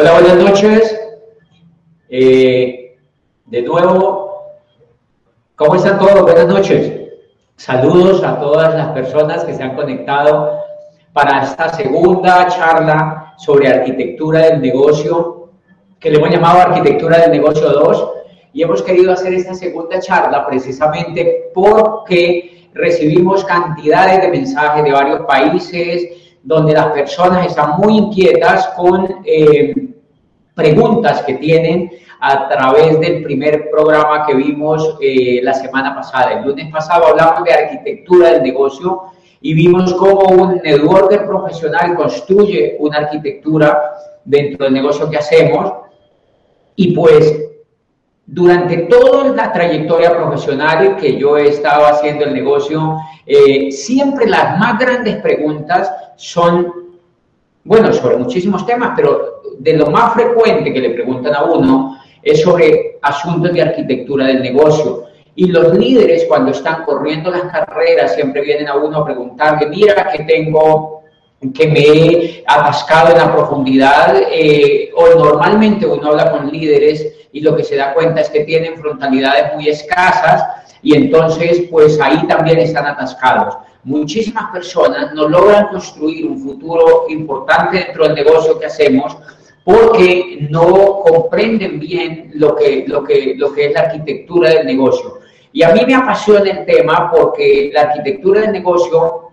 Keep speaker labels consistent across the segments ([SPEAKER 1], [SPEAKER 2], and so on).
[SPEAKER 1] Hola, buenas noches. Eh, de nuevo, ¿cómo están todos? Buenas noches. Saludos a todas las personas que se han conectado para esta segunda charla sobre arquitectura del negocio, que le hemos llamado Arquitectura del Negocio 2. Y hemos querido hacer esta segunda charla precisamente porque recibimos cantidades de mensajes de varios países, donde las personas están muy inquietas con eh, preguntas que tienen a través del primer programa que vimos eh, la semana pasada. El lunes pasado hablamos de arquitectura del negocio y vimos cómo un networker profesional construye una arquitectura dentro del negocio que hacemos y pues durante toda la trayectoria profesional que yo he estado haciendo el negocio, eh, siempre las más grandes preguntas son, bueno, sobre muchísimos temas, pero de lo más frecuente que le preguntan a uno es sobre asuntos de arquitectura del negocio. Y los líderes cuando están corriendo las carreras siempre vienen a uno a preguntarle, mira que tengo, que me he atascado en la profundidad, eh, o normalmente uno habla con líderes y lo que se da cuenta es que tienen frontalidades muy escasas y entonces pues ahí también están atascados. Muchísimas personas no logran construir un futuro importante dentro del negocio que hacemos porque no comprenden bien lo que, lo que, lo que es la arquitectura del negocio. Y a mí me apasiona el tema porque la arquitectura del negocio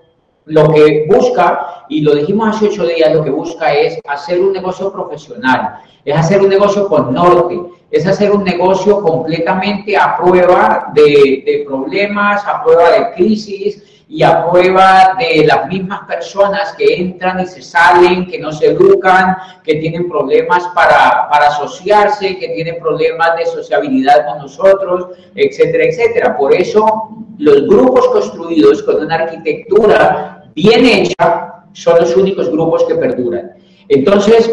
[SPEAKER 1] lo que busca, y lo dijimos hace ocho días, lo que busca es hacer un negocio profesional, es hacer un negocio con norte, es hacer un negocio completamente a prueba de, de problemas, a prueba de crisis, y a prueba de las mismas personas que entran y se salen, que no se educan, que tienen problemas para, para asociarse, que tienen problemas de sociabilidad con nosotros, etcétera, etcétera. Por eso los grupos construidos con una arquitectura bien hecha son los únicos grupos que perduran. Entonces,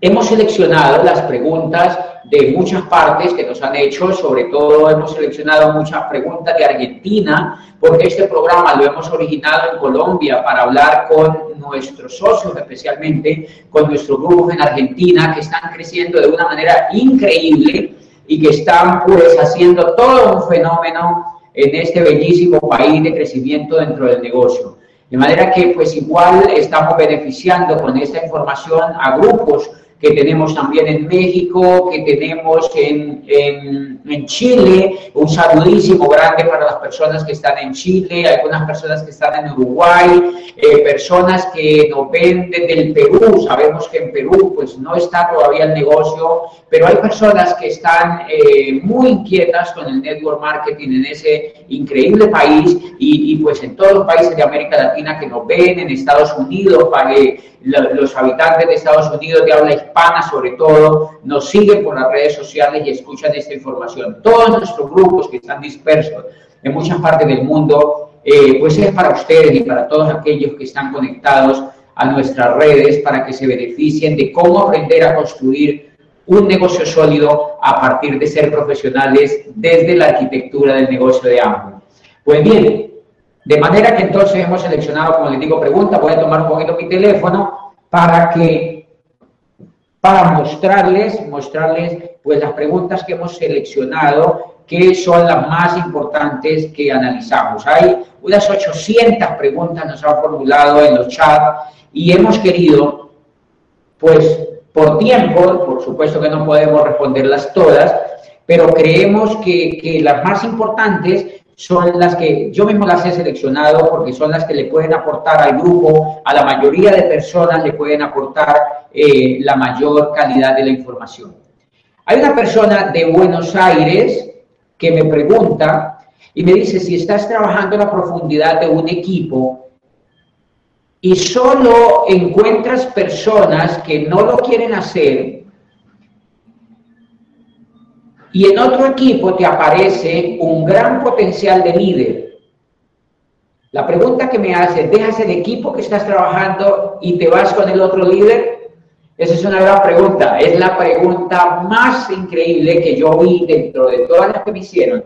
[SPEAKER 1] hemos seleccionado las preguntas de muchas partes que nos han hecho, sobre todo hemos seleccionado muchas preguntas de Argentina, porque este programa lo hemos originado en Colombia para hablar con nuestros socios, especialmente con nuestros grupos en Argentina, que están creciendo de una manera increíble y que están pues haciendo todo un fenómeno en este bellísimo país de crecimiento dentro del negocio. De manera que pues igual estamos beneficiando con esta información a grupos que tenemos también en México, que tenemos en, en, en, Chile. Un saludísimo grande para las personas que están en Chile, algunas personas que están en Uruguay, eh, personas que nos ven desde el Perú. Sabemos que en Perú pues no está todavía el negocio, pero hay personas que están eh, muy inquietas con el network marketing en ese increíble país y, y, pues en todos los países de América Latina que nos ven, en Estados Unidos, para que los habitantes de Estados Unidos de habla hispana sobre todo, nos siguen por las redes sociales y escuchan esta información. Todos nuestros grupos que están dispersos en muchas partes del mundo, eh, pues es para ustedes y para todos aquellos que están conectados a nuestras redes para que se beneficien de cómo aprender a construir un negocio sólido a partir de ser profesionales desde la arquitectura del negocio de ambos. Pues bien, de manera que entonces hemos seleccionado, como les digo, preguntas, voy a tomar un poquito mi teléfono para que, para mostrarles, mostrarles pues las preguntas que hemos seleccionado, que son las más importantes que analizamos. Hay unas 800 preguntas nos han formulado en los chats y hemos querido, pues por tiempo, por supuesto que no podemos responderlas todas, pero creemos que, que las más importantes son las que yo mismo las he seleccionado porque son las que le pueden aportar al grupo, a la mayoría de personas le pueden aportar eh, la mayor calidad de la información. Hay una persona de Buenos Aires que me pregunta y me dice si estás trabajando la profundidad de un equipo y solo encuentras personas que no lo quieren hacer y en otro equipo te aparece un gran potencial de líder. La pregunta que me hace, ¿dejas el equipo que estás trabajando y te vas con el otro líder? Esa es una gran pregunta. Es la pregunta más increíble que yo vi dentro de todas las que me hicieron.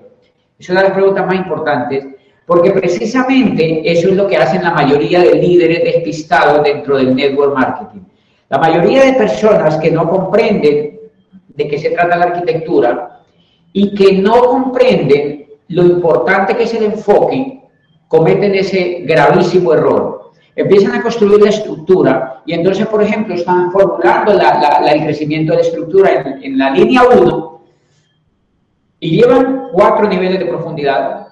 [SPEAKER 1] Es una de las preguntas más importantes porque precisamente eso es lo que hacen la mayoría de líderes despistados dentro del network marketing. La mayoría de personas que no comprenden de qué se trata la arquitectura y que no comprenden lo importante que es el enfoque, cometen ese gravísimo error. Empiezan a construir la estructura y entonces, por ejemplo, están formulando el crecimiento de la estructura en, la línea 1 y llevan cuatro niveles de profundidad.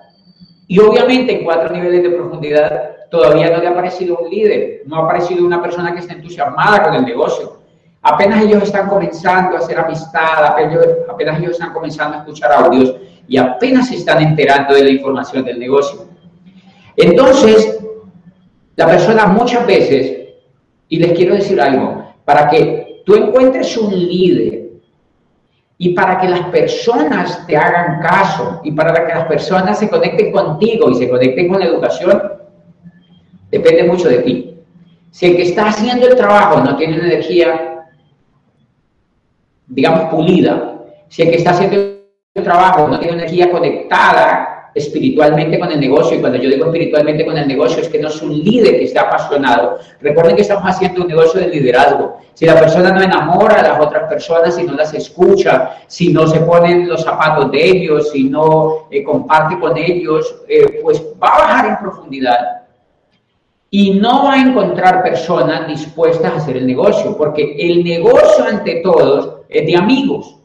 [SPEAKER 1] Y obviamente en cuatro niveles de profundidad todavía no le ha aparecido un líder, no ha aparecido una persona que esté entusiasmada con el negocio. Apenas ellos están comenzando a hacer amistad, apenas, ellos están comenzando a escuchar audios y apenas se están enterando de la información del negocio. Entonces, la persona muchas veces, y les quiero decir algo, para que tú encuentres un líder y para que las personas te hagan caso y para que las personas se conecten contigo y se conecten con la educación, depende mucho de ti. Si el que está haciendo el trabajo no tiene energía, digamos, pulida, si el que está haciendo el trabajo no tiene energía conectada espiritualmente con el negocio, y cuando yo digo espiritualmente con el negocio es que no es un líder que esté apasionado. Recuerden que estamos haciendo un negocio de liderazgo. Si la persona no enamora a las otras personas, si no las escucha, si no se ponen los zapatos de ellos, si no eh, comparte con ellos, eh, pues va a bajar en profundidad y no va a encontrar personas dispuestas a hacer el negocio, porque el negocio ante todos es de amigos.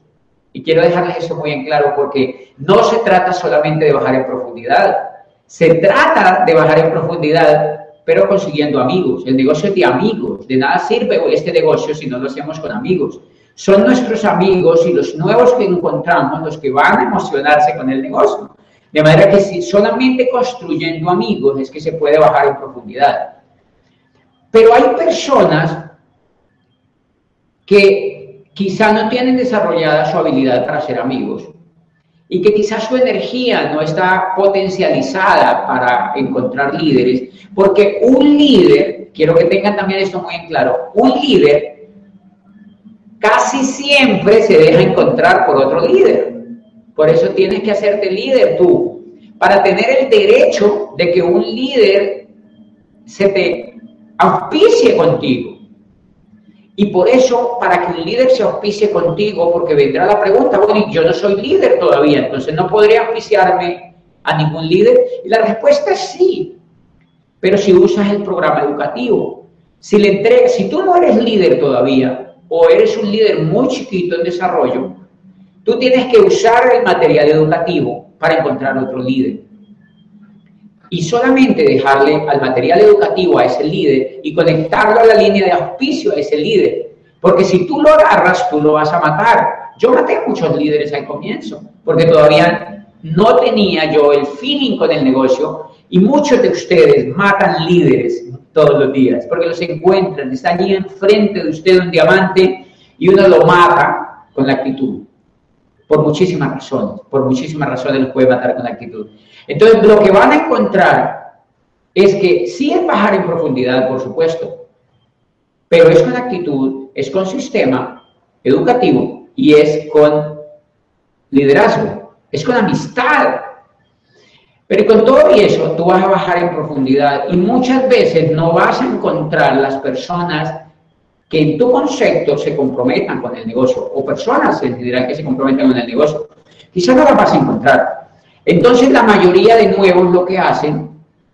[SPEAKER 1] Y quiero dejarles eso muy en claro porque no se trata solamente de bajar en profundidad, se trata de bajar en profundidad, pero consiguiendo amigos. El negocio es de amigos, de nada sirve este negocio si no lo hacemos con amigos. Son nuestros amigos y los nuevos que encontramos los que van a emocionarse con el negocio. De manera que si solamente construyendo amigos es que se puede bajar en profundidad. Pero hay personas que quizá no tienen desarrollada su habilidad para ser amigos y que quizás su energía no está potencializada para encontrar líderes, porque un líder, quiero que tengan también esto muy en claro, un líder casi siempre se deja encontrar por otro líder. Por eso tienes que hacerte líder tú, para tener el derecho de que un líder se te auspicie contigo. Y por eso, para que un líder se auspicie contigo, porque vendrá la pregunta, bueno, yo no soy líder todavía, entonces no podría auspiciarme a ningún líder. Y la respuesta es sí, pero si usas el programa educativo, si le entregas, si tú no eres líder todavía, o eres un líder muy chiquito en desarrollo, tú tienes que usar el material educativo para encontrar otro líder y solamente dejarle al material educativo a ese líder y conectarlo a la línea de auspicio a ese líder. Porque si tú lo agarras, tú lo vas a matar. Yo maté a muchos líderes al comienzo, porque todavía no tenía yo el feeling con el negocio y muchos de ustedes matan líderes todos los días, porque los encuentran, está allí enfrente de usted un diamante y uno lo mata con la actitud. Por muchísimas razones, por muchísimas razones los puede matar con actitud. Entonces, lo que van a encontrar es que sí es bajar en profundidad, por supuesto, pero es con actitud, es con sistema educativo y es con liderazgo, es con amistad. Pero con todo y eso, tú vas a bajar en profundidad y muchas veces no vas a encontrar las personas que en tu concepto se comprometan con el negocio o personas en general que se comprometan con el negocio. Quizás no las vas a encontrar, entonces la mayoría de nuevos lo que hacen,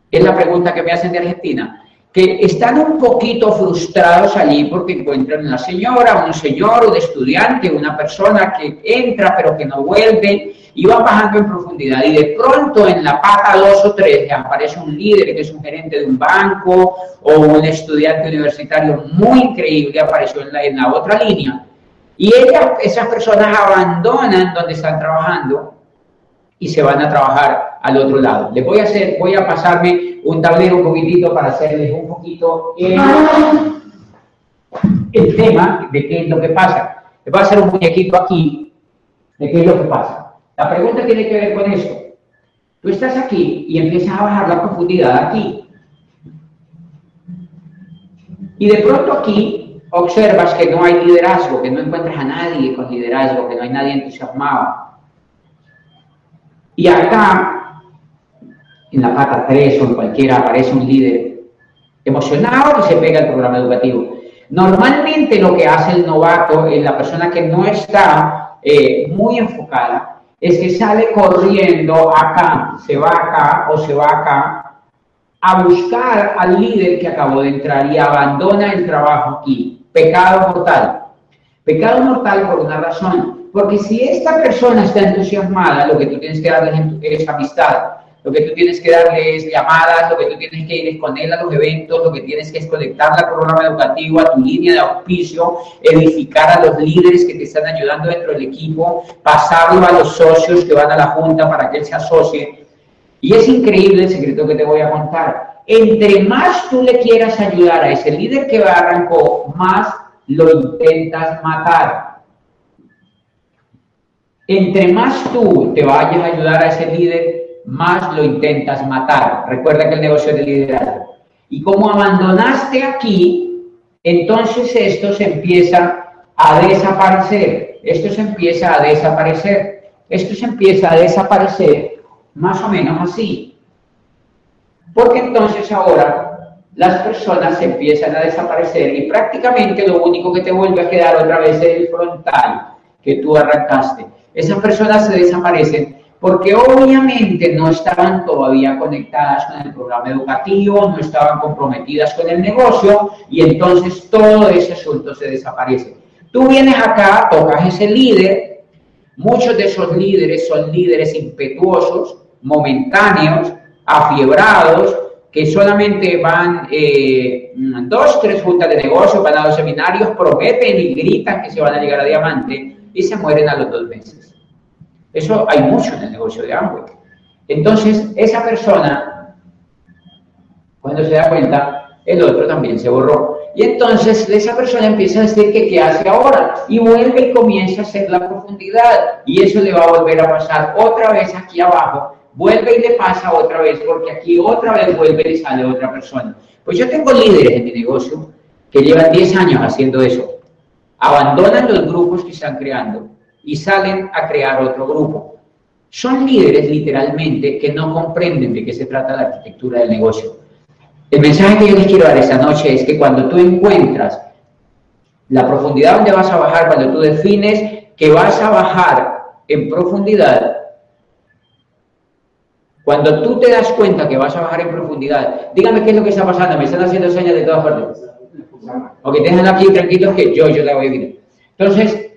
[SPEAKER 1] es la pregunta que me hacen de Argentina, que están un poquito frustrados allí porque encuentran una señora, un señor, un estudiante, una persona que entra pero que no vuelve y va bajando en profundidad y de pronto en la pata 2 o 3 aparece un líder que es un gerente de un banco o un estudiante universitario muy increíble apareció en la, en la otra línea y ellas, esas personas abandonan donde están trabajando y se van a trabajar al otro lado. Les voy a hacer, voy a pasarme un tablero un poquitito para hacerles un poquito el, el tema de qué es lo que pasa. Les voy a hacer un muñequito aquí de qué es lo que pasa. La pregunta tiene que ver con esto. Tú estás aquí y empiezas a bajar la profundidad aquí. Y de pronto aquí observas que no hay liderazgo, que no encuentras a nadie con liderazgo, que no hay nadie entusiasmado y acá, en la pata 3 o en cualquiera, aparece un líder emocionado que se pega al programa educativo. Normalmente lo que hace el novato, eh, la persona que no está eh, muy enfocada, es que sale corriendo acá, se va acá o se va acá a buscar al líder que acabó de entrar y abandona el trabajo aquí. Pecado mortal. Pecado mortal por una razón. Porque si esta persona está entusiasmada, lo que tú tienes que darle es amistad lo que tú tienes que darle es llamadas, lo que tú tienes que ir con él a los eventos, lo que tienes que es conectarla al programa educativo, a tu línea de auspicio, edificar a los líderes que te están ayudando dentro del equipo, pasarlo a los socios que van a la junta para que él se asocie. Y es increíble el secreto que te voy a contar. Entre más tú le quieras ayudar a ese líder que arrancó, más lo intentas matar. Entre más tú te vayas a ayudar a ese líder, más lo intentas matar. Recuerda que el negocio es de liderazgo. Y como abandonaste aquí, entonces esto se empieza a desaparecer. Esto se empieza a desaparecer. Esto se empieza a desaparecer más o menos así. Porque entonces ahora las personas se empiezan a desaparecer y prácticamente lo único que te vuelve a quedar otra vez es el frontal que tú arrancaste. Esas personas se desaparecen porque obviamente no estaban todavía conectadas con el programa educativo, no estaban comprometidas con el negocio y entonces todo ese asunto se desaparece. Tú vienes acá, tocas ese líder, muchos de esos líderes son líderes impetuosos, momentáneos, afiebrados, que solamente van eh, dos, tres juntas de negocio, van a dos seminarios, prometen y gritan que se van a llegar a diamante y se mueren a los dos meses. Eso hay mucho en el negocio de Amway. Entonces, esa persona, cuando se da cuenta, el otro también se borró. Y entonces esa persona empieza a decir que qué hace ahora y vuelve y comienza a hacer la profundidad. Y eso le va a volver a pasar otra vez aquí abajo. Vuelve y le pasa otra vez porque aquí otra vez vuelve y sale otra persona. Pues yo tengo líderes en mi negocio que llevan 10 años haciendo eso. Abandonan los grupos que están creando y salen a crear otro grupo. Son líderes literalmente que no comprenden de qué se trata la arquitectura del negocio. El mensaje que yo les quiero dar esta noche es que cuando tú encuentras la profundidad donde vas a bajar, cuando tú defines que vas a bajar en profundidad, cuando tú te das cuenta que vas a bajar en profundidad, dígame qué es lo que está pasando, me están haciendo señas de todas partes. Ok, déjenlo aquí tranquilos que yo, yo la voy a vivir. Entonces,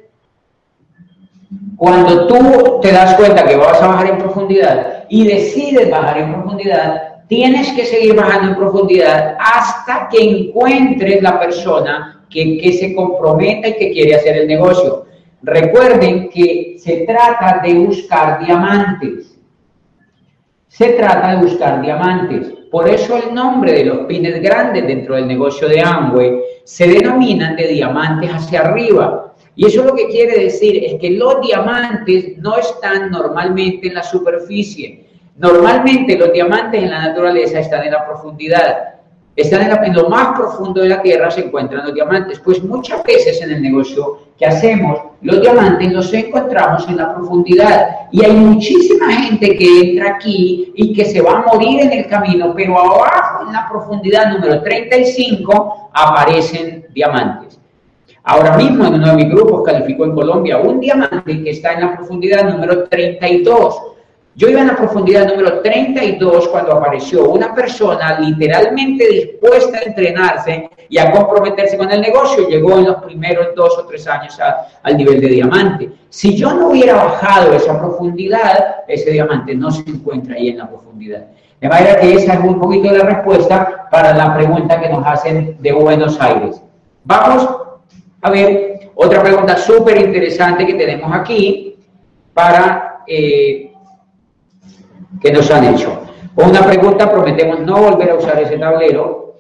[SPEAKER 1] cuando tú te das cuenta que vas a bajar en profundidad y decides bajar en profundidad, tienes que seguir bajando en profundidad hasta que encuentres la persona que, que se comprometa y que quiere hacer el negocio. Recuerden que se trata de buscar diamantes. Se trata de buscar diamantes. Por eso el nombre de los pines grandes dentro del negocio de Amway se denominan de diamantes hacia arriba y eso lo que quiere decir es que los diamantes no están normalmente en la superficie. Normalmente los diamantes en la naturaleza están en la profundidad. Están en, lo más profundo de la tierra se encuentran los diamantes. Pues muchas veces en el negocio que hacemos, los diamantes los encontramos en la profundidad. Y hay muchísima gente que entra aquí y que se va a morir en el camino, pero abajo en la profundidad número 35 aparecen diamantes. Ahora mismo en uno de mis grupos calificó en Colombia un diamante que está en la profundidad número 32. Yo iba en la profundidad número 32 cuando apareció una persona literalmente dispuesta a entrenarse y a comprometerse con el negocio. Llegó en los primeros dos o tres años al nivel de diamante. Si yo no hubiera bajado esa profundidad, ese diamante no se encuentra ahí en la profundidad. De manera que esa es un poquito la respuesta para la pregunta que nos hacen de Buenos Aires. Vamos a ver, otra pregunta súper interesante que tenemos aquí para eh, que nos han hecho. Una pregunta, prometemos no volver a usar ese tablero,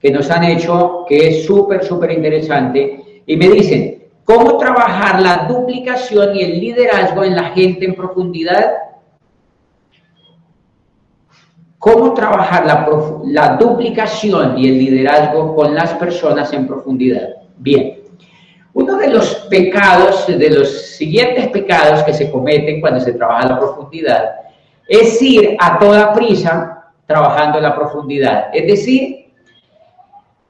[SPEAKER 1] que nos han hecho, que es súper, súper interesante, y me dicen, ¿cómo trabajar la duplicación y el liderazgo en la gente en profundidad? ¿Cómo trabajar la, la duplicación y el liderazgo con las personas en profundidad? Bien, uno de los pecados, de los siguientes pecados que se cometen cuando se trabaja la profundidad, es ir a toda prisa trabajando la profundidad. Es decir,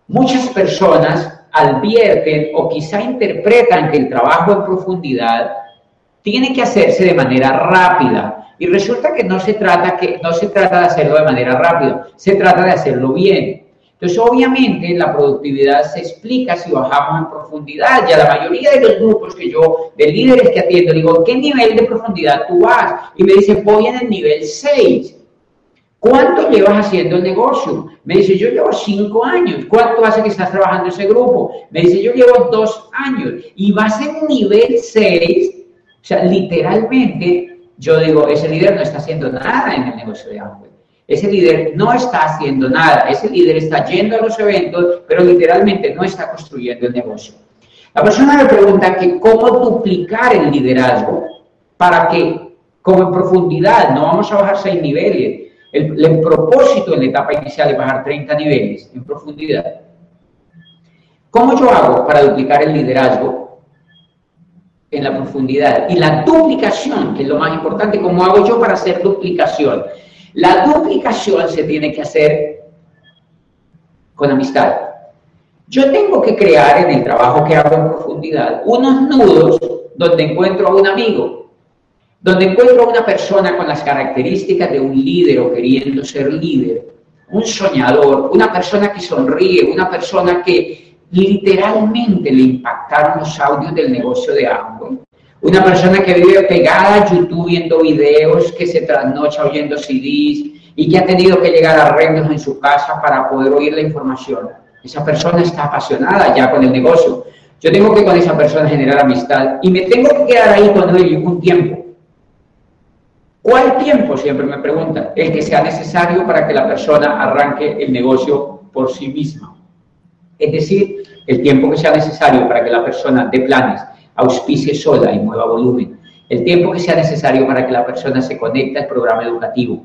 [SPEAKER 1] muchas personas advierten o quizá interpretan que el trabajo en profundidad tiene que hacerse de manera rápida. Y resulta que no se trata, que, no se trata de hacerlo de manera rápida, se trata de hacerlo bien. Entonces, obviamente, la productividad se explica si bajamos en profundidad. Ya la mayoría de los grupos que yo, de líderes que atiendo, digo, ¿qué nivel de profundidad tú vas? Y me dicen, voy en el nivel 6. ¿Cuánto llevas haciendo el negocio? Me dice, yo llevo cinco años. ¿Cuánto hace que estás trabajando ese grupo? Me dice, yo llevo dos años. Y vas en nivel 6. O sea, literalmente, yo digo, ese líder no está haciendo nada en el negocio de Amway. Ese líder no está haciendo nada. Ese líder está yendo a los eventos, pero literalmente no está construyendo el negocio. La persona me pregunta que cómo duplicar el liderazgo para que, como en profundidad, no vamos a bajar seis niveles, el, propósito en la etapa inicial es bajar 30 niveles en profundidad. ¿Cómo yo hago para duplicar el liderazgo en la profundidad? Y la duplicación, que es lo más importante, ¿cómo hago yo para hacer duplicación? La duplicación se tiene que hacer con amistad. Yo tengo que crear en el trabajo que hago en profundidad unos nudos donde encuentro a un amigo, donde encuentro a una persona con las características de un líder o queriendo ser líder, un soñador, una persona que sonríe, una persona que literalmente le impactaron los audios del negocio de Amway, una persona que vive pegada a YouTube viendo videos, que se trasnocha oyendo CDs y que ha tenido que llegar a arreglos en su casa para poder oír la información. Esa persona está apasionada ya con el negocio. Yo tengo que con esa persona generar amistad y me tengo que quedar ahí con él un tiempo. ¿Cuál tiempo? Siempre me preguntan. El que sea necesario para que la persona arranque el negocio por sí misma. Es decir, el tiempo que sea necesario para que la persona dé planes, auspicie sola y mueva volumen. El tiempo que sea necesario para que la persona se conecte al programa educativo.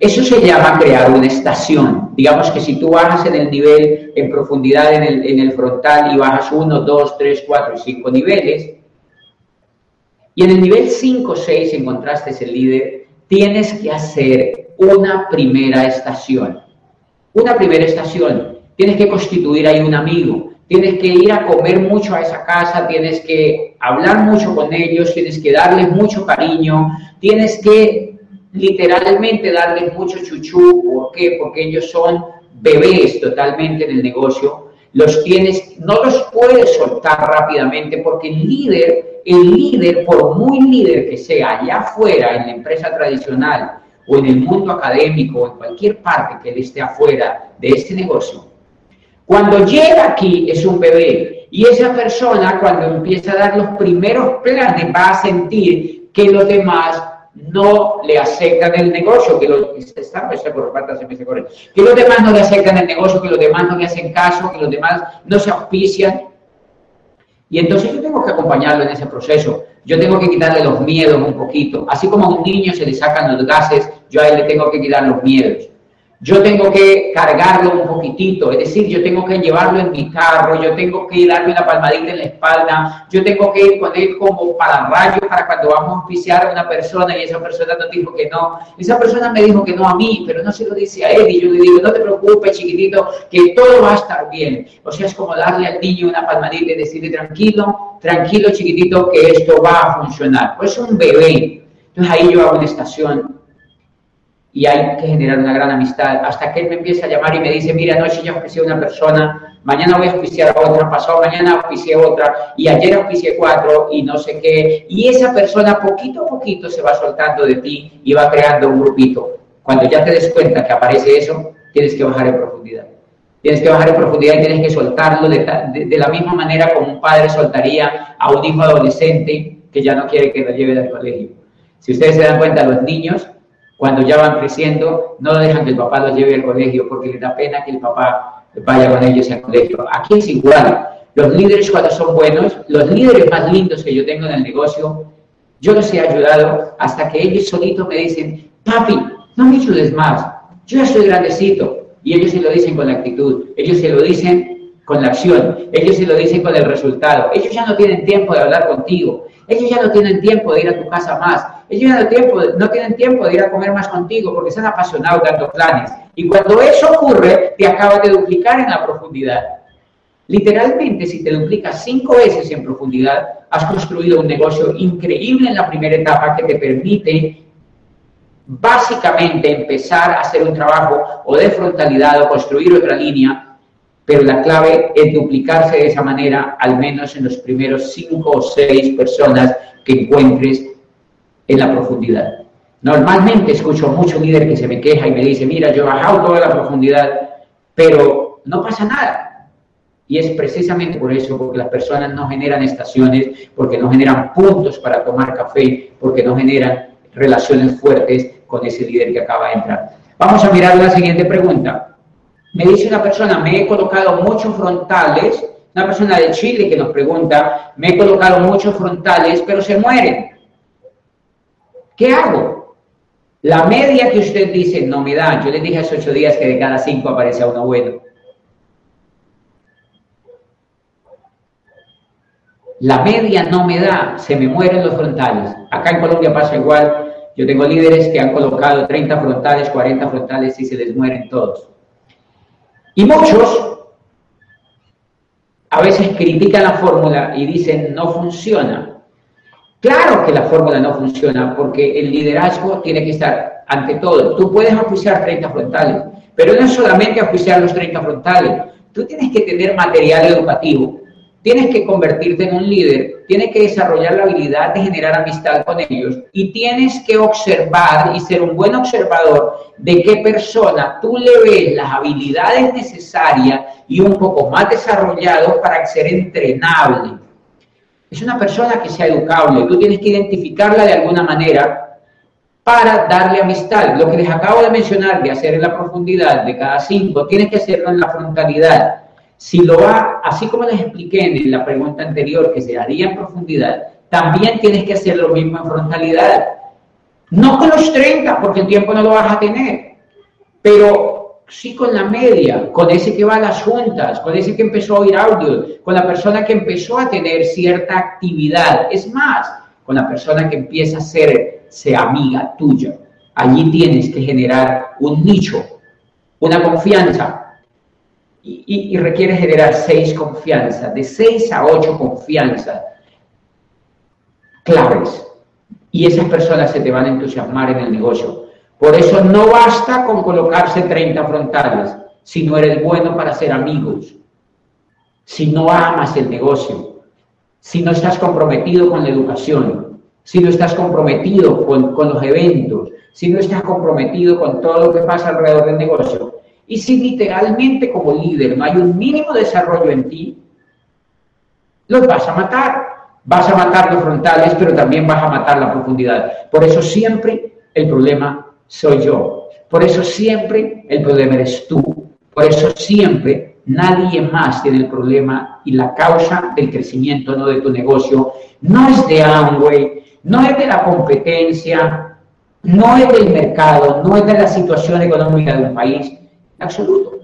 [SPEAKER 1] Eso se llama crear una estación. Digamos que si tú bajas en el nivel, en profundidad en el, en el frontal y bajas uno, dos, tres, cuatro y cinco niveles, y en el nivel 5 o 6 encontraste ese líder, tienes que hacer una primera estación. Una primera estación. Tienes que constituir ahí un amigo. Tienes que ir a comer mucho a esa casa, tienes que hablar mucho con ellos, tienes que darles mucho cariño, tienes que literalmente darles mucho chuchú. ¿Por qué? Porque ellos son bebés totalmente en el negocio. Los tienes, no los puedes soltar rápidamente porque el líder el líder, por muy líder que sea allá afuera, en la empresa tradicional o en el mundo académico o en cualquier parte que él esté afuera de este negocio, cuando llega aquí es un bebé y esa persona cuando empieza a dar los primeros planes va a sentir que los demás no le aceptan el negocio, que los, que los demás no le aceptan el negocio, que los demás no le hacen caso, que los demás no se auspician. Y entonces yo tengo que acompañarlo en ese proceso. Yo tengo que quitarle los miedos un poquito. Así como a un niño se le sacan los gases, yo a él le tengo que quitar los miedos yo tengo que cargarlo un poquitito, es decir, yo tengo que llevarlo en mi carro, yo tengo que darle una palmadita en la espalda, yo tengo que ir con él como para rayos para cuando vamos a oficiar a una persona y esa persona nos dijo que no. Esa persona me dijo que no a mí, pero no se lo dice a él y yo le digo, no te preocupes, chiquitito, que todo va a estar bien. O sea, es como darle al niño una palmadita y decirle, tranquilo, tranquilo, chiquitito, que esto va a funcionar. Pues un bebé. Entonces ahí yo hago una estación y hay que generar una gran amistad. Hasta que él me empieza a llamar y me dice, mira, anoche ya oficié a una persona, mañana voy a oficiar a otra, pasado mañana oficié a otra, y ayer oficié cuatro, y no sé qué. Y esa persona poquito a poquito se va soltando de ti y va creando un grupito. Cuando ya te des cuenta que aparece eso, tienes que bajar en profundidad. Tienes que bajar en profundidad y tienes que soltarlo de, de la misma manera como un padre soltaría a un hijo adolescente que ya no quiere que lo lleve al colegio. Si ustedes se dan cuenta, los niños cuando ya van creciendo, no dejan que el papá los lleve al colegio porque les da pena que el papá vaya con ellos al colegio. Aquí es igual. Los líderes cuando son buenos, los líderes más lindos que yo tengo en el negocio, yo los he ayudado hasta que ellos solitos me dicen, papi, no me ayudes más, yo ya soy grandecito. Y ellos se lo dicen con la actitud, ellos se lo dicen con la acción, ellos se lo dicen con el resultado. Ellos ya no tienen tiempo de hablar contigo, ellos ya no tienen tiempo de ir a tu casa más, ellos ya no, tiempo, no tienen tiempo de ir a comer más contigo porque están apasionados dando planes. Y cuando eso ocurre, te acabas de duplicar en la profundidad. Literalmente, si te duplicas cinco veces en profundidad, has construido un negocio increíble en la primera etapa que te permite básicamente empezar a hacer un trabajo o de frontalidad o construir otra línea, pero la clave es duplicarse de esa manera, al menos en los primeros cinco o seis personas que encuentres en la profundidad. Normalmente escucho a muchos líderes que se me queja y me dice, mira, yo he bajado toda la profundidad, pero no pasa nada. Y es precisamente por eso, porque las personas no generan estaciones, porque no generan puntos para tomar café, porque no generan relaciones fuertes con ese líder que acaba de entrar. Vamos a mirar la siguiente pregunta. Me dice una persona, me he colocado muchos frontales, una persona de Chile que nos pregunta, me he colocado muchos frontales, pero se mueren. ¿Qué hago? La media que usted dice no me da. Yo le dije hace ocho días que de cada cinco aparece uno bueno. La media no me da, se me mueren los frontales. Acá en Colombia pasa igual, yo tengo líderes que han colocado 30 frontales, 40 frontales y se les mueren todos. Y muchos a veces critican la fórmula y dicen no funciona. Claro que la fórmula no funciona porque el liderazgo tiene que estar ante todo. Tú puedes oficiar 30 frontales, pero no es solamente oficiar los 30 frontales. Tú tienes que tener material educativo Tienes que convertirte en un líder, tienes que desarrollar la habilidad de generar amistad con ellos y tienes que observar y ser un buen observador de qué persona tú le ves las habilidades necesarias y un poco más desarrollado para ser entrenable. Es una persona que sea educable, tú tienes que identificarla de alguna manera para darle amistad. Lo que les acabo de mencionar de hacer en la profundidad de cada cinco, tienes que hacerlo en la frontalidad si lo va, así como les expliqué en la pregunta anterior, que se haría en profundidad, también tienes que hacer lo mismo en frontalidad. No con los 30, porque el tiempo no lo vas a tener, pero sí con la media, con ese que va a las juntas, con ese que empezó a oír audio, con la persona que empezó a tener cierta actividad. Es más, con la persona que empieza a ser amiga tuya. Allí tienes que generar un nicho, una confianza, y, requiere generar seis confianzas, de seis a ocho confianzas claves. Y esas personas se te van a entusiasmar en el negocio. Por eso no basta con colocarse 30 frontales, si no eres bueno para ser amigos, si no amas el negocio, si no estás comprometido con la educación, si no estás comprometido con, con los eventos, si no estás comprometido con todo lo que pasa alrededor del negocio, y si literalmente como líder no hay un mínimo desarrollo en ti, los vas a matar. Vas a matar los frontales, pero también vas a matar la profundidad. Por eso siempre el problema soy yo. Por eso siempre el problema eres tú. Por eso siempre nadie más tiene el problema y la causa del crecimiento no de tu negocio. No es de Amway, no es de la competencia, no es del mercado, no es de la situación económica de un país, absoluto.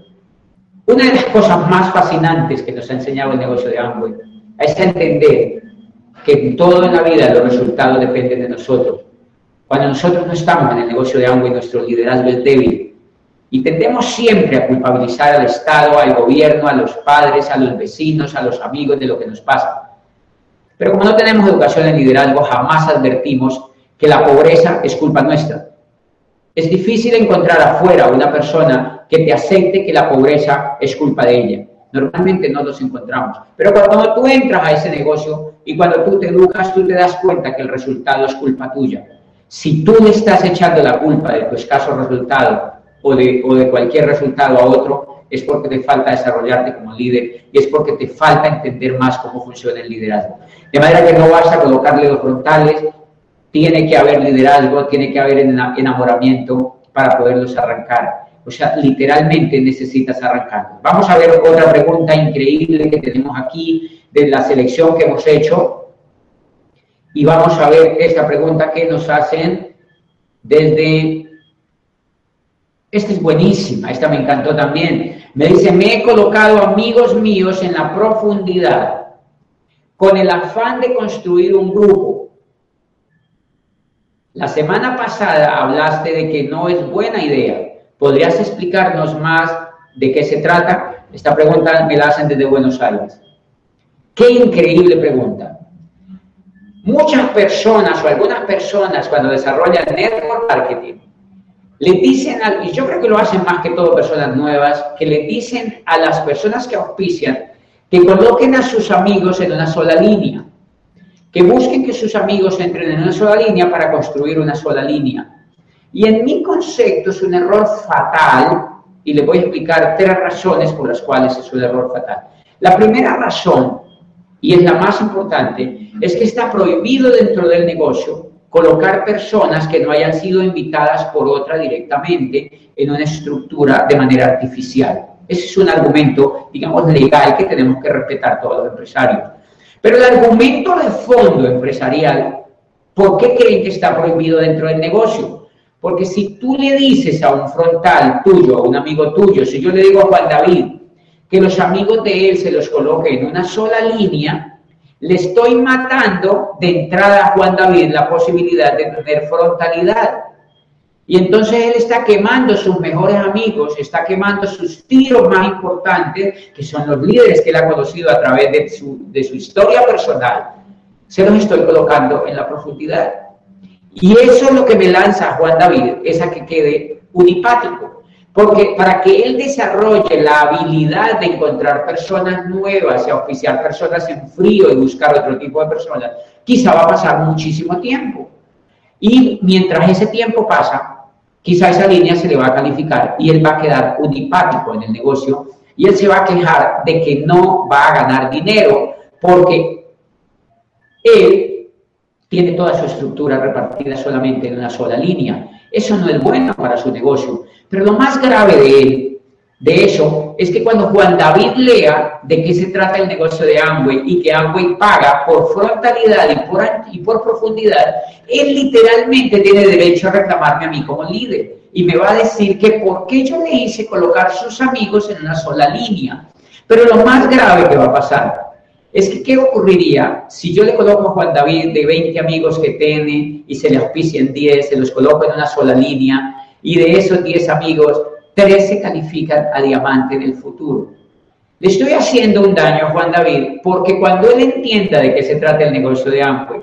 [SPEAKER 1] Una de las cosas más fascinantes que nos ha enseñado el negocio de Amway es entender que todo en la vida los resultados dependen de nosotros. Cuando nosotros no estamos en el negocio de Amway, nuestro liderazgo es débil. Y tendemos siempre a culpabilizar al Estado, al gobierno, a los padres, a los vecinos, a los amigos de lo que nos pasa. Pero como no tenemos educación en liderazgo, jamás advertimos que la pobreza es culpa nuestra. Es difícil encontrar afuera una persona que te acepte que la pobreza es culpa de ella. Normalmente no los encontramos. Pero cuando tú entras a ese negocio y cuando tú te educas, tú te das cuenta que el resultado es culpa tuya. Si tú le estás echando la culpa de tu escaso resultado o de, o de cualquier resultado a otro, es porque te falta desarrollarte como líder y es porque te falta entender más cómo funciona el liderazgo. De manera que no vas a colocarle los frontales, tiene que haber liderazgo, tiene que haber enamoramiento para poderlos arrancar. O sea, literalmente necesitas arrancar. Vamos a ver otra pregunta increíble que tenemos aquí de la selección que hemos hecho. Y vamos a ver esta pregunta que nos hacen desde... Esta es buenísima, esta me encantó también. Me dice, me he colocado amigos míos en la profundidad con el afán de construir un grupo. La semana pasada hablaste de que no es buena idea. ¿Podrías explicarnos más de qué se trata? Esta pregunta me la hacen desde Buenos Aires. Qué increíble pregunta. Muchas personas o algunas personas cuando desarrollan network marketing le dicen, y yo creo que lo hacen más que todo personas nuevas, que le dicen a las personas que auspician que coloquen a sus amigos en una sola línea, que busquen que sus amigos entren en una sola línea para construir una sola línea. Y en mi concepto es un error fatal, y le voy a explicar tres razones por las cuales es un error fatal. La primera razón y es la más importante, es que está prohibido dentro del negocio colocar personas que no hayan sido invitadas por otra directamente en una estructura de manera artificial. Ese es un argumento, digamos, legal que tenemos que respetar todos los empresarios. Pero el argumento de fondo empresarial, ¿por qué creen que está prohibido dentro del negocio? Porque si tú le dices a un frontal tuyo, a un amigo tuyo, si yo le digo a Juan David, que los amigos de él se los coloquen en una sola línea, le estoy matando de entrada a Juan David la posibilidad de tener frontalidad. Y entonces él está quemando sus mejores amigos, está quemando sus tiros más importantes, que son los líderes que él ha conocido a través de su, de su historia personal. Se los estoy colocando en la profundidad. Y eso es lo que me lanza Juan David, es a que quede unipático. Porque para que él desarrolle la habilidad de encontrar personas nuevas y oficiar personas en frío y buscar otro tipo de personas, quizá va a pasar muchísimo tiempo. Y mientras ese tiempo pasa, quizá esa línea se le va a calificar y él va a quedar unipático en el negocio y él se va a quejar de que no va a ganar dinero porque él tiene toda su estructura repartida solamente en una sola línea. Eso no es bueno para su negocio. Pero lo más grave de él, eso, es que cuando Juan David lea de qué se trata el negocio de Amway y que Amway paga por frontalidad y por, y por profundidad, él literalmente tiene derecho a reclamarme a mí como líder y me va a decir que por qué yo le hice colocar sus amigos en una sola línea. Pero lo más grave que va a pasar es que qué ocurriría si yo le coloco a Juan David de 20 amigos que tiene y se le auspician 10, se los coloco en una sola línea y de esos 10 amigos, 13 califican a diamante en el futuro. Le estoy haciendo un daño a Juan David porque cuando él entienda de qué se trata el negocio de Amway,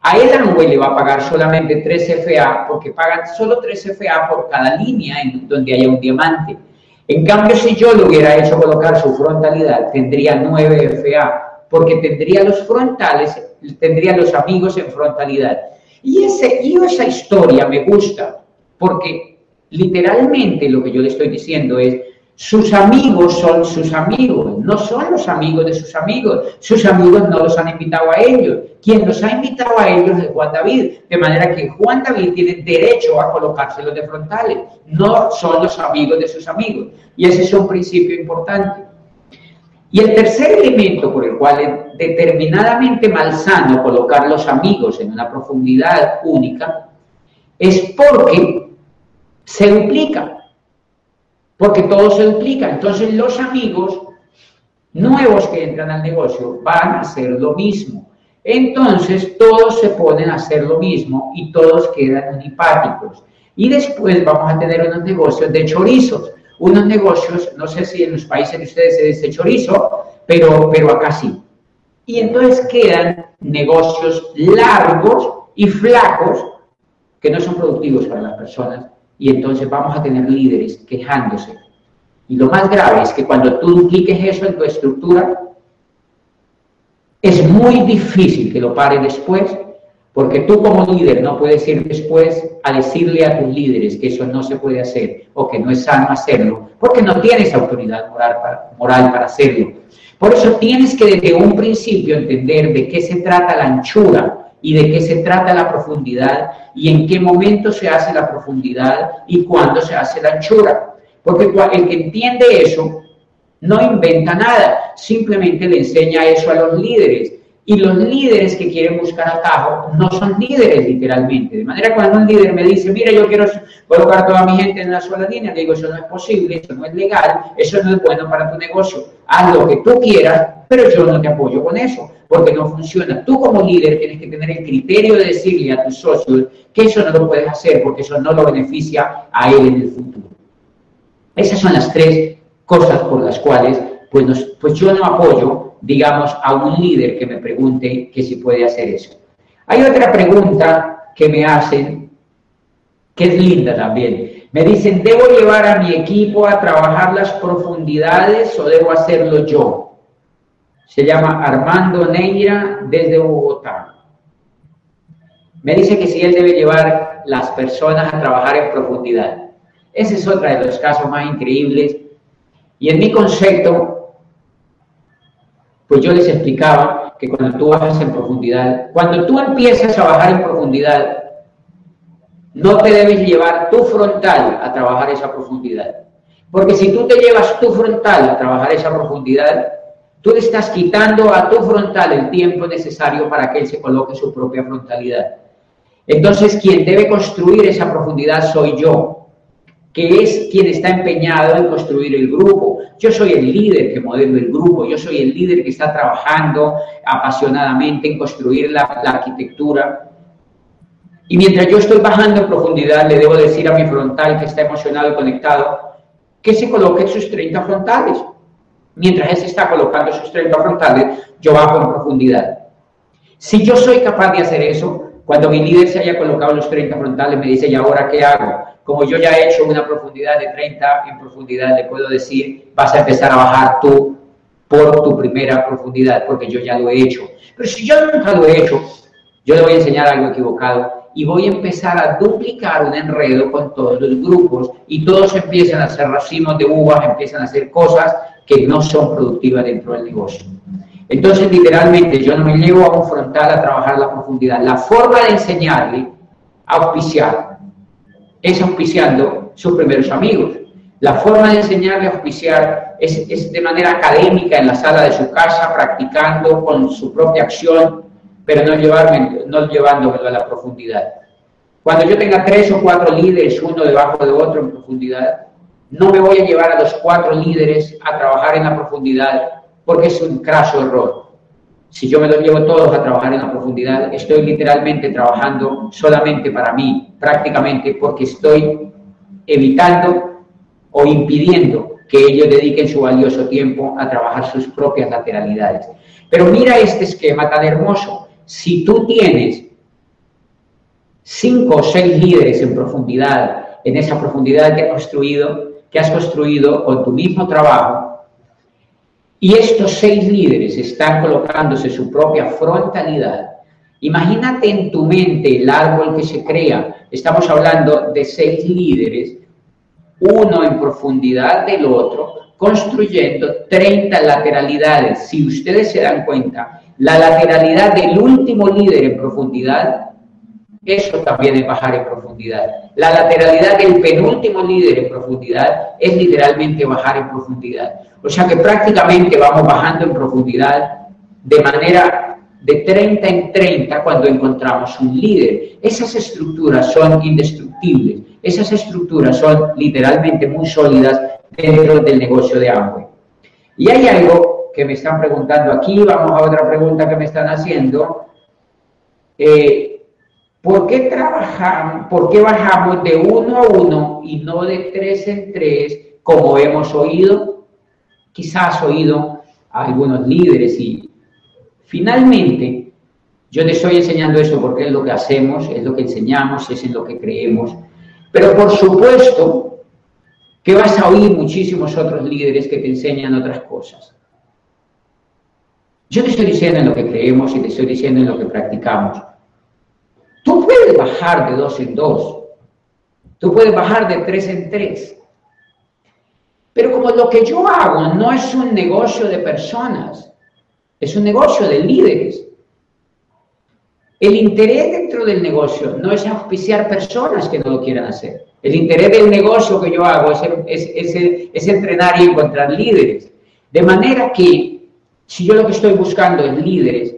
[SPEAKER 1] a él Amway le va a pagar solamente 3 FA porque pagan solo 3 FA por cada línea en donde haya un diamante. En cambio, si yo le hubiera hecho colocar su frontalidad, tendría 9 FA porque tendría los frontales, tendría los amigos en frontalidad. Y, ese, y esa historia me gusta porque Literalmente lo que yo le estoy diciendo es, sus amigos son sus amigos, no son los amigos de sus amigos. Sus amigos no los han invitado a ellos. Quien los ha invitado a ellos es Juan David. De manera que Juan David tiene derecho a colocárselos de frontales. No son los amigos de sus amigos. Y ese es un principio importante. Y el tercer elemento por el cual es determinadamente malsano colocar los amigos en una profundidad única es porque se duplica, porque todo se duplica. Entonces los amigos nuevos que entran al negocio van a hacer lo mismo. Entonces todos se ponen a hacer lo mismo y todos quedan unipáticos. Y después vamos a tener unos negocios de chorizos. Unos negocios, no sé si en los países de ustedes se dice chorizo, pero, pero acá sí. Y entonces quedan negocios largos y flacos que no son productivos para las personas y entonces vamos a tener líderes quejándose. Y lo más grave es que cuando tú dupliques eso en tu estructura, es muy difícil que lo pare después, porque tú como líder no puedes ir después a decirle a tus líderes que eso no se puede hacer o que no es sano hacerlo, porque no tienes autoridad moral para, hacerlo. Por eso tienes que desde un principio entender de qué se trata la anchura y de qué se trata la profundidad y en qué momento se hace la profundidad y cuándo se hace la anchura. Porque el que entiende eso no inventa nada, simplemente le enseña eso a los líderes Y los líderes que quieren buscar atajo no son líderes literalmente. De manera que cuando un líder me dice, mira, yo quiero colocar toda mi gente en una sola línea, le digo, eso no es posible, eso no es legal, eso no es bueno para tu negocio. Haz lo que tú quieras, pero yo no te apoyo con eso, porque no funciona. Tú como líder tienes que tener el criterio de decirle a tus socios que eso no lo puedes hacer porque eso no lo beneficia a él en el futuro. Esas son las tres cosas por las cuales pues, pues yo no apoyo digamos, a un líder que me pregunte que si puede hacer eso. Hay otra pregunta que me hacen, que es linda también. Me dicen, ¿debo llevar a mi equipo a trabajar las profundidades o debo hacerlo yo? Se llama Armando Neira desde Bogotá. Me dice que si él debe llevar las personas a trabajar en profundidad. Ese es otro de los casos más increíbles. Y en mi concepto, pues yo les explicaba que cuando tú bajas en profundidad, cuando tú empiezas a bajar en profundidad, no te debes llevar tu frontal a trabajar esa profundidad. Porque si tú te llevas tu frontal a trabajar esa profundidad, tú le estás quitando a tu frontal el tiempo necesario para que él se coloque su propia frontalidad. Entonces, quien debe construir esa profundidad soy yo, que es quien está empeñado en construir el grupo. Yo soy el líder que modelo el grupo, yo soy el líder que está trabajando apasionadamente en construir la, arquitectura. Y mientras yo estoy bajando en profundidad, le debo decir a mi frontal que está emocionado y conectado que se coloque sus 30 frontales. Mientras él se está colocando sus 30 frontales, yo bajo en profundidad. Si yo soy capaz de hacer eso, cuando mi líder se haya colocado los 30 frontales, me dice, ¿y ahora qué hago? Como yo ya he hecho una profundidad de 30 en profundidad, le puedo decir, vas a empezar a bajar tú por tu primera profundidad, porque yo ya lo he hecho. Pero si yo nunca lo he hecho, yo le voy a enseñar algo equivocado y voy a empezar a duplicar un enredo con todos los grupos y todos empiezan a hacer racimos de uvas, empiezan a hacer cosas que no son productivas dentro del negocio. Entonces, literalmente, yo no me llevo a un frontal a trabajar la profundidad. La forma de enseñarle a auspiciar es auspiciando sus primeros amigos. La forma de enseñarle a auspiciar es, de manera académica en la sala de su casa, practicando con su propia acción, pero no, llevarme, no llevándolo a la profundidad. Cuando yo tenga tres o cuatro líderes, uno debajo de otro en profundidad, no me voy a llevar a los cuatro líderes a trabajar en la profundidad, porque es un craso error. Si yo me los llevo todos a trabajar en la profundidad, estoy literalmente trabajando solamente para mí, prácticamente porque estoy evitando o impidiendo que ellos dediquen su valioso tiempo a trabajar sus propias lateralidades. Pero mira este esquema tan hermoso. Si tú tienes cinco o seis líderes en profundidad, en esa profundidad que has construido, que has construido con tu mismo trabajo, y estos seis líderes están colocándose su propia frontalidad. Imagínate en tu mente el árbol que se crea. Estamos hablando de seis líderes, uno en profundidad del otro, construyendo 30 lateralidades. Si ustedes se dan cuenta, la lateralidad del último líder en profundidad eso también es bajar en profundidad. La lateralidad del penúltimo líder en profundidad es literalmente bajar en profundidad. O sea que prácticamente vamos bajando en profundidad de manera de 30 en 30 cuando encontramos un líder. Esas estructuras son indestructibles. Esas estructuras son literalmente muy sólidas dentro del negocio de Amway. Y hay algo que me están preguntando aquí, vamos a otra pregunta que me están haciendo. Eh, ¿Por qué trabajamos, por qué bajamos de uno a uno y no de tres en tres, como hemos oído? Quizás oído a algunos líderes y finalmente yo les estoy enseñando eso porque es lo que hacemos, es lo que enseñamos, es en lo que creemos. Pero por supuesto que vas a oír muchísimos otros líderes que te enseñan otras cosas. Yo te estoy diciendo en lo que creemos y te estoy diciendo en lo que practicamos. Tú puedes bajar de dos en dos. Tú puedes bajar de tres en tres. Pero como lo que yo hago no es un negocio de personas, es un negocio de líderes. El interés dentro del negocio no es auspiciar personas que no lo quieran hacer. El interés del negocio que yo hago es, es entrenar y encontrar líderes. De manera que si yo lo que estoy buscando es líderes,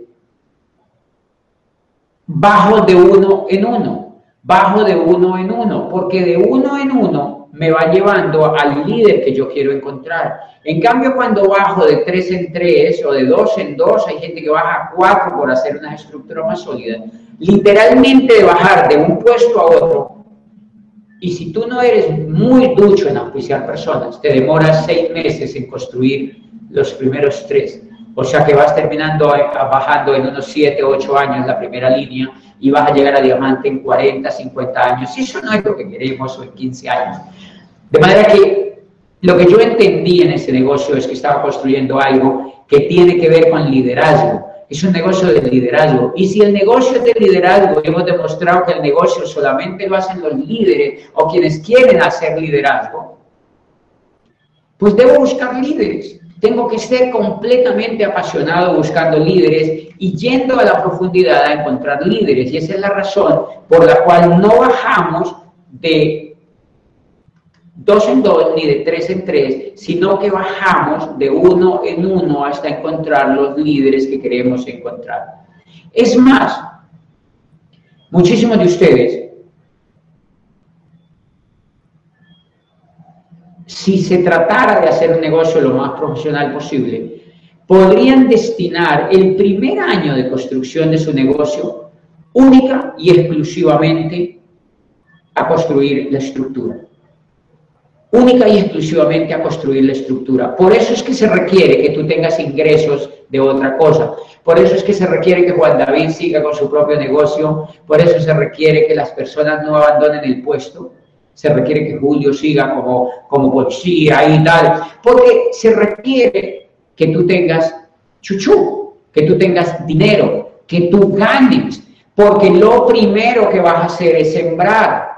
[SPEAKER 1] bajo de uno en uno, bajo de uno en uno, porque de uno en uno me va llevando al líder que yo quiero encontrar. En cambio, cuando bajo de tres en tres o de dos en dos, hay gente que baja a cuatro por hacer una estructura más sólida. Literalmente de bajar de un puesto a otro. Y si tú no eres muy ducho en auspiciar personas, te demoras seis meses en construir los primeros tres. O sea que vas terminando bajando en unos 7 o 8 años la primera línea y vas a llegar a diamante en 40, 50 años. Eso no es lo que queremos o en 15 años. De manera que lo que yo entendí en ese negocio es que estaba construyendo algo que tiene que ver con liderazgo. Es un negocio de liderazgo. Y si el negocio es de liderazgo, hemos demostrado que el negocio solamente lo hacen los líderes o quienes quieren hacer liderazgo, pues debo buscar líderes. Tengo que ser completamente apasionado buscando líderes y yendo a la profundidad a encontrar líderes. Y esa es la razón por la cual no bajamos de dos en dos ni de tres en tres, sino que bajamos de uno en uno hasta encontrar los líderes que queremos encontrar. Es más, muchísimos de ustedes, si se tratara de hacer un negocio lo más profesional posible, podrían destinar el primer año de construcción de su negocio única y exclusivamente a construir la estructura única y exclusivamente a construir la estructura. Por eso es que se requiere que tú tengas ingresos de otra cosa. Por eso es que se requiere que Juan David siga con su propio negocio. Por eso se requiere que las personas no abandonen el puesto. Se requiere que Julio siga como, como policía y tal. Porque se requiere que tú tengas chuchú, que tú tengas dinero, que tú ganes. Porque lo primero que vas a hacer es sembrar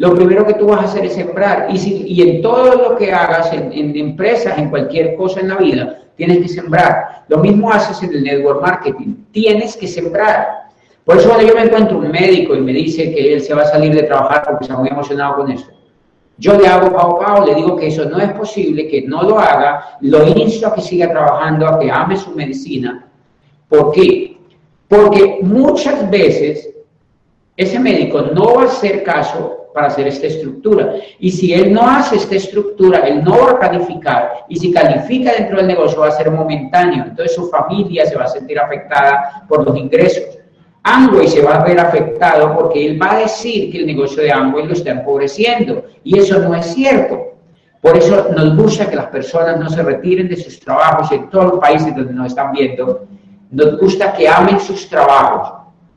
[SPEAKER 1] lo primero que tú vas a hacer es sembrar. Y, si, y en todo lo que hagas, en, en, empresas, en cualquier cosa en la vida, tienes que sembrar. Lo mismo haces en el network marketing. Tienes que sembrar. Por eso cuando yo me encuentro un médico y me dice que él se va a salir de trabajar porque está muy emocionado con eso, yo le hago pao pao, le digo que eso no es posible, que no lo haga, lo insto a que siga trabajando, a que ame su medicina. ¿Por qué? Porque muchas veces ese médico no va a hacer caso para hacer esta estructura. Y si él no hace esta estructura, él no va a calificar. Y si califica dentro del negocio va a ser momentáneo. Entonces su familia se va a sentir afectada por los ingresos. Amway se va a ver afectado porque él va a decir que el negocio de Amway lo está empobreciendo. Y eso no es cierto. Por eso nos gusta que las personas no se retiren de sus trabajos en todos los países donde nos están viendo. Nos gusta que amen sus trabajos,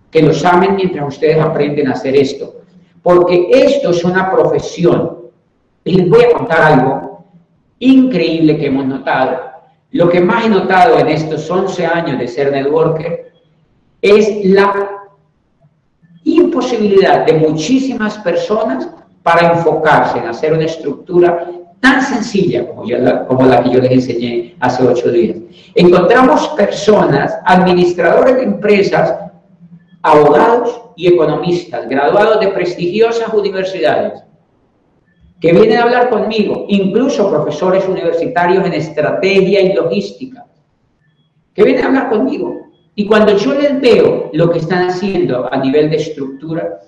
[SPEAKER 1] que los amen mientras ustedes aprenden a hacer esto porque esto es una profesión. Y les voy a contar algo increíble que hemos notado. Lo que más he notado en estos 11 años de ser networker es la imposibilidad de muchísimas personas para enfocarse en hacer una estructura tan sencilla como, la, como la que yo les enseñé hace ocho días. Encontramos personas, administradores de empresas, abogados y economistas, graduados de prestigiosas universidades, que vienen a hablar conmigo, incluso profesores universitarios en estrategia y logística, que vienen a hablar conmigo. Y cuando yo les veo lo que están haciendo a nivel de estructura,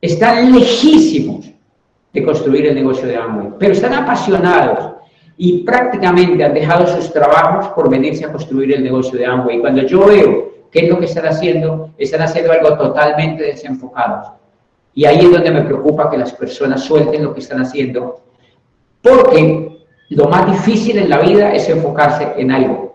[SPEAKER 1] están lejísimos de construir el negocio de Amway, pero están apasionados y prácticamente han dejado sus trabajos por venirse a construir el negocio de Amway. Cuando yo veo ¿Qué es lo que están haciendo? Están haciendo algo totalmente desenfocados. Y ahí es donde me preocupa que las personas suelten lo que están haciendo, porque lo más difícil en la vida es enfocarse en algo.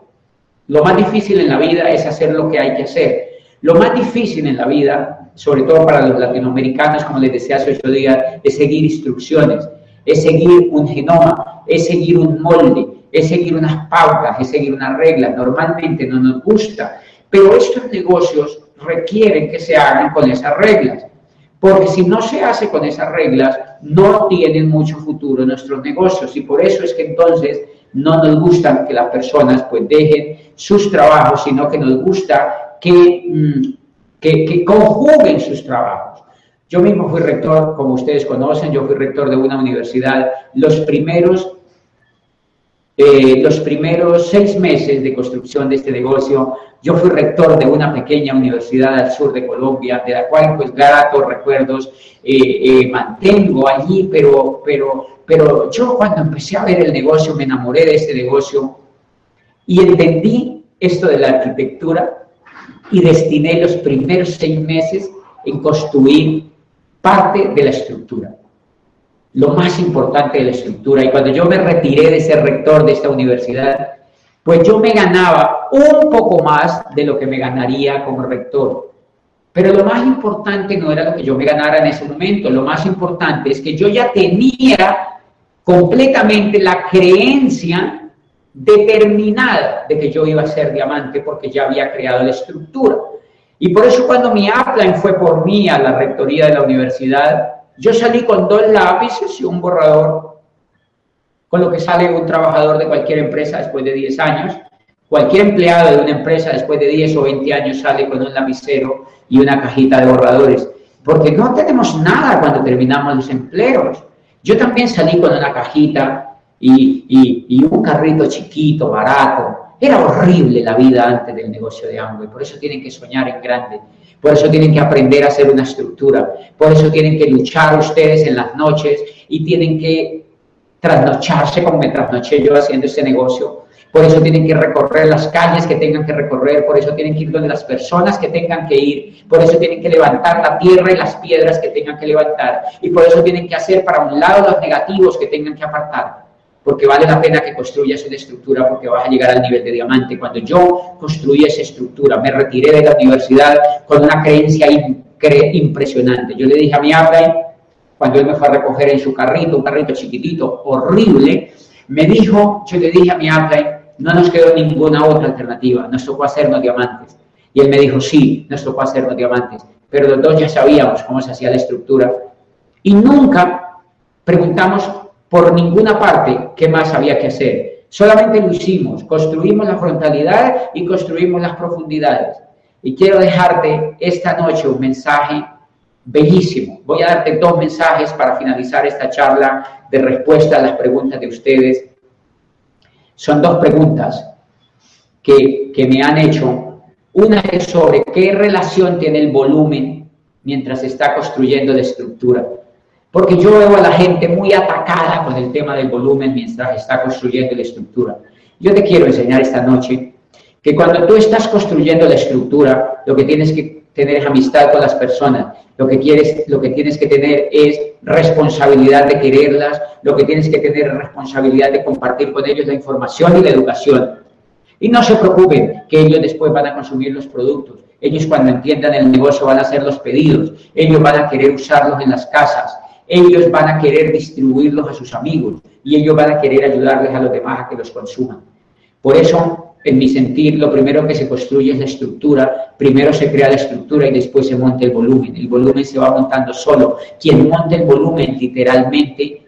[SPEAKER 1] Lo más difícil en la vida es hacer lo que hay que hacer. Lo más difícil en la vida, sobre todo para los latinoamericanos, como les decía hace ocho días, es seguir instrucciones, es seguir un genoma, es seguir un molde, es seguir unas pautas, es seguir unas reglas. Normalmente no nos gusta pero estos negocios requieren que se hagan con esas reglas, porque si no se hace con esas reglas, no tienen mucho futuro nuestros negocios y por eso es que entonces no nos gusta que las personas pues dejen sus trabajos, sino que nos gusta que, mm, que, que conjuguen sus trabajos. Yo mismo fui rector, como ustedes conocen, yo fui rector de una universidad. Los primeros eh, los primeros seis meses de construcción de este negocio, yo fui rector de una pequeña universidad al sur de Colombia, de la cual pues gratos recuerdos eh, eh, mantengo allí, pero, pero, pero yo cuando empecé a ver el negocio me enamoré de este negocio y entendí esto de la arquitectura y destiné los primeros seis meses en construir parte de la estructura lo más importante de la estructura. Y cuando yo me retiré de ser rector de esta universidad, pues yo me ganaba un poco más de lo que me ganaría como rector. Pero lo más importante no era lo que yo me ganara en ese momento, lo más importante es que yo ya tenía completamente la creencia determinada de que yo iba a ser diamante porque ya había creado la estructura. Y por eso cuando mi upline fue por mí a la rectoría de la universidad, yo salí con dos lápices y un borrador, con lo que sale un trabajador de cualquier empresa después de 10 años. Cualquier empleado de una empresa después de 10 o 20 años sale con un lapicero y una cajita de borradores, porque no tenemos nada cuando terminamos los empleos. Yo también salí con una cajita y, y un carrito chiquito, barato. Era horrible la vida antes del negocio de Amway, por eso tienen que soñar en grande. Por eso tienen que aprender a hacer una estructura. Por eso tienen que luchar ustedes en las noches y tienen que trasnocharse como me trasnoché yo haciendo este negocio. Por eso tienen que recorrer las calles que tengan que recorrer, por eso tienen que ir donde las personas que tengan que ir, por eso tienen que levantar la tierra y las piedras que tengan que levantar, y por eso tienen que hacer para un lado los negativos que tengan que apartar porque vale la pena que construyas una estructura porque vas a llegar al nivel de diamante. Cuando yo construí esa estructura, me retiré de la universidad con una creencia impresionante. Yo le dije a mi upline, cuando él me fue a recoger en su carrito, un carrito chiquitito, horrible, me dijo, yo le dije a mi upline, no nos quedó ninguna otra alternativa, nos tocó hacernos diamantes. Y él me dijo, sí, nos tocó hacernos diamantes, pero los dos ya sabíamos cómo se hacía la estructura. Y nunca preguntamos por ninguna parte qué más había que hacer. Solamente lo hicimos, construimos la frontalidad y construimos las profundidades. Y quiero dejarte esta noche un mensaje bellísimo. Voy a darte dos mensajes para finalizar esta charla de respuesta a las preguntas de ustedes. Son dos preguntas que, me han hecho. Una es sobre qué relación tiene el volumen mientras está construyendo la estructura. Porque yo veo a la gente muy atacada con el tema del volumen mientras está construyendo la estructura. Yo te quiero enseñar esta noche que cuando tú estás construyendo la estructura, lo que tienes que tener es amistad con las personas. Lo que, quieres, lo que tienes que tener es responsabilidad de quererlas, lo que tienes que tener es responsabilidad de compartir con ellos la información y la educación. Y no se preocupen que ellos después van a consumir los productos. Ellos cuando entiendan el negocio van a hacer los pedidos. Ellos van a querer usarlos en las casas ellos van a querer distribuirlos a sus amigos y ellos van a querer ayudarles a los demás a que los consuman. Por eso, en mi sentir, lo primero que se construye es la estructura. Primero se crea la estructura y después se monta el volumen. El volumen se va montando solo. Quien monta el volumen literalmente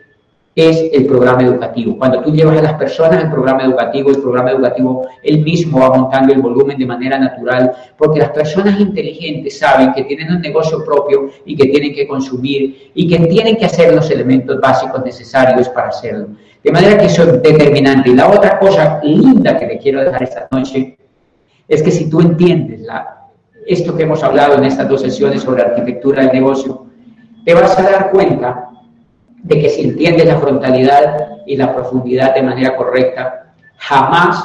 [SPEAKER 1] es el programa educativo. Cuando tú llevas a las personas al programa educativo, el programa educativo él mismo va montando el volumen de manera natural, porque las personas inteligentes saben que tienen un negocio propio y que tienen que consumir y que tienen que hacer los elementos básicos necesarios para hacerlo. De manera que eso es determinante. Y la otra cosa linda que le quiero dejar esta noche es que si tú entiendes la, esto que hemos hablado en estas dos sesiones sobre arquitectura del negocio, te vas a dar cuenta de que si entiendes la frontalidad y la profundidad de manera correcta, jamás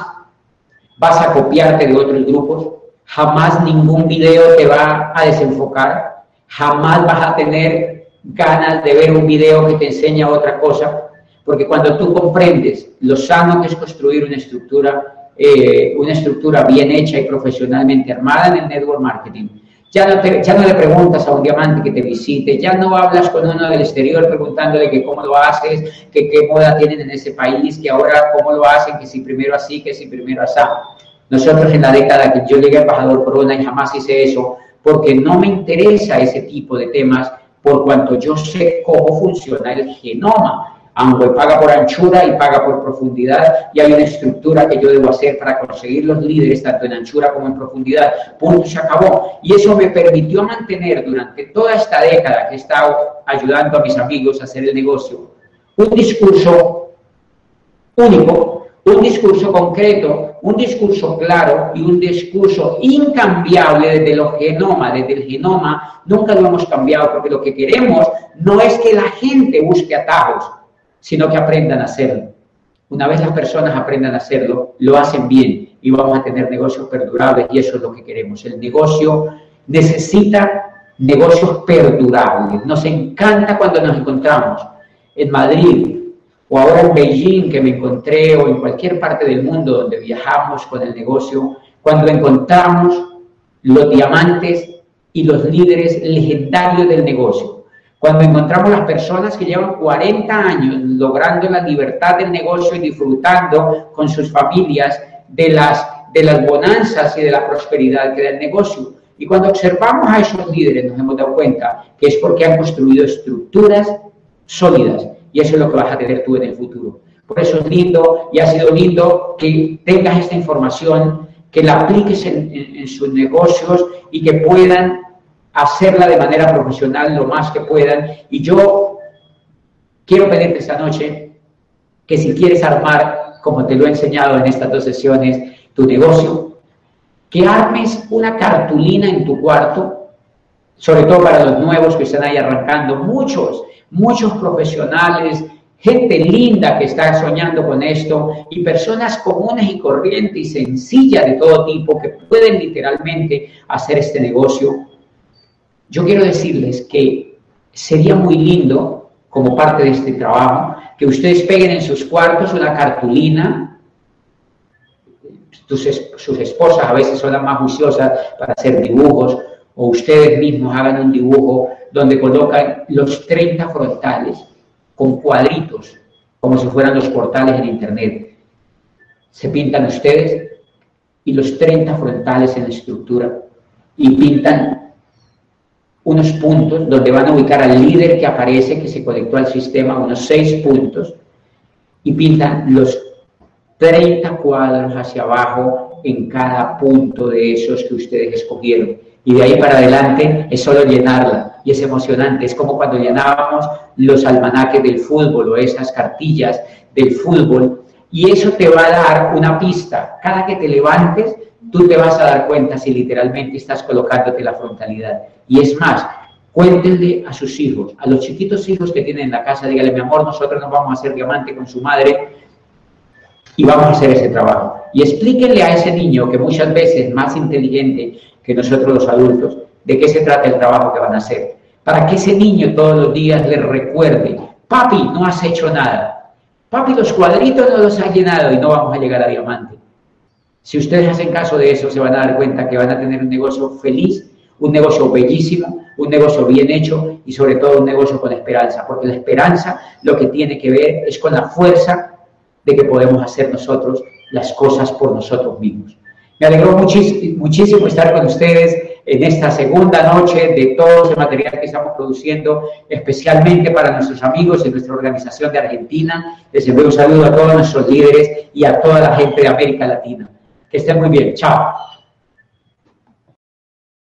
[SPEAKER 1] vas a copiarte de otros grupos, jamás ningún video te va a desenfocar, jamás vas a tener ganas de ver un video que te enseña otra cosa, porque cuando tú comprendes lo sano que es construir una estructura, eh, una estructura bien hecha y profesionalmente armada en el network marketing, ya no, ya no le preguntas a un diamante que te visite, ya no hablas con uno del exterior preguntándole que cómo lo haces, que qué moda tienen en ese país, que ahora cómo lo hacen, que si primero así, que si primero así. Nosotros en la década que yo llegué a embajador Corona y jamás hice eso, porque no me interesa ese tipo de temas, por cuanto yo sé cómo funciona el genoma aunque paga por anchura y paga por profundidad y hay una estructura que yo debo hacer para conseguir los líderes tanto en anchura como en profundidad. Punto, se acabó. Y eso me permitió mantener durante toda esta década que he estado ayudando a mis amigos a hacer el negocio un discurso único, un discurso concreto, un discurso claro y un discurso incambiable desde los genoma, desde el genoma, nunca lo hemos cambiado porque lo que queremos no es que la gente busque atajos, sino que aprendan a hacerlo. Una vez las personas aprendan a hacerlo, lo hacen bien y vamos a tener negocios perdurables y eso es lo que queremos. El negocio necesita negocios perdurables. Nos encanta cuando nos encontramos en Madrid, o ahora en Beijing que me encontré, o en cualquier parte del mundo donde viajamos con el negocio, cuando encontramos los diamantes y los líderes legendarios del negocio. Cuando encontramos las personas que llevan 40 años logrando la libertad del negocio y disfrutando con sus familias de las, de las bonanzas y de la prosperidad que da el negocio. Y cuando observamos a esos líderes nos hemos dado cuenta que es porque han construido estructuras sólidas y eso es lo que vas a tener tú en el futuro. Por eso es lindo y ha sido lindo que tengas esta información, que la apliques en, sus negocios y que puedan hacerla de manera profesional lo más que puedan. Y yo quiero pedirte esta noche que si quieres armar, como te lo he enseñado en estas dos sesiones, tu negocio, que armes una cartulina en tu cuarto, sobre todo para los nuevos que están ahí arrancando, muchos muchos profesionales, gente linda que está soñando con esto y personas comunes y corrientes y sencillas de todo tipo que pueden literalmente hacer este negocio. Yo quiero decirles que sería muy lindo, como parte de este trabajo, que ustedes peguen en sus cuartos una cartulina. sus esposas a veces son las más juiciosas para hacer dibujos, o ustedes mismos hagan un dibujo donde colocan los 30 frontales con cuadritos, como si fueran los portales en Internet. Se pintan ustedes y los 30 frontales en la estructura y pintan unos puntos donde van a ubicar al líder que aparece, que se conectó al sistema, unos 6 puntos, y pintan los 30 cuadros hacia abajo en cada punto de esos que ustedes escogieron. Y de ahí para adelante es solo llenarla y es emocionante. Es como cuando llenábamos los almanaques del fútbol o esas cartillas del fútbol y eso te va a dar una pista. Cada que te levantes, tú te vas a dar cuenta si literalmente estás colocándote la frontalidad. Y es más, cuéntenle a sus hijos, a los chiquitos hijos que tienen en la casa, dígale, mi amor, nosotros nos vamos a hacer diamante con su madre y vamos a hacer ese trabajo. Y explíquenle a ese niño que muchas veces es más inteligente que nosotros los adultos, de qué se trata el trabajo que van a hacer. Para que ese niño todos los días le recuerde, papi, no has hecho nada. Papi, los cuadritos no los has llenado y no vamos a llegar a diamante. Si ustedes hacen caso de eso, se van a dar cuenta que van a tener un negocio feliz, un negocio bellísimo, un negocio bien hecho y sobre todo un negocio con esperanza, porque la esperanza lo que tiene que ver es con la fuerza de que podemos hacer nosotros las cosas por nosotros mismos. Me alegró muchísimo estar con ustedes en esta segunda noche de todo ese material que estamos produciendo, especialmente para nuestros amigos de nuestra organización de Argentina. Les envío un saludo a todos nuestros líderes y a toda la gente de América Latina. Que estén muy bien. Chao.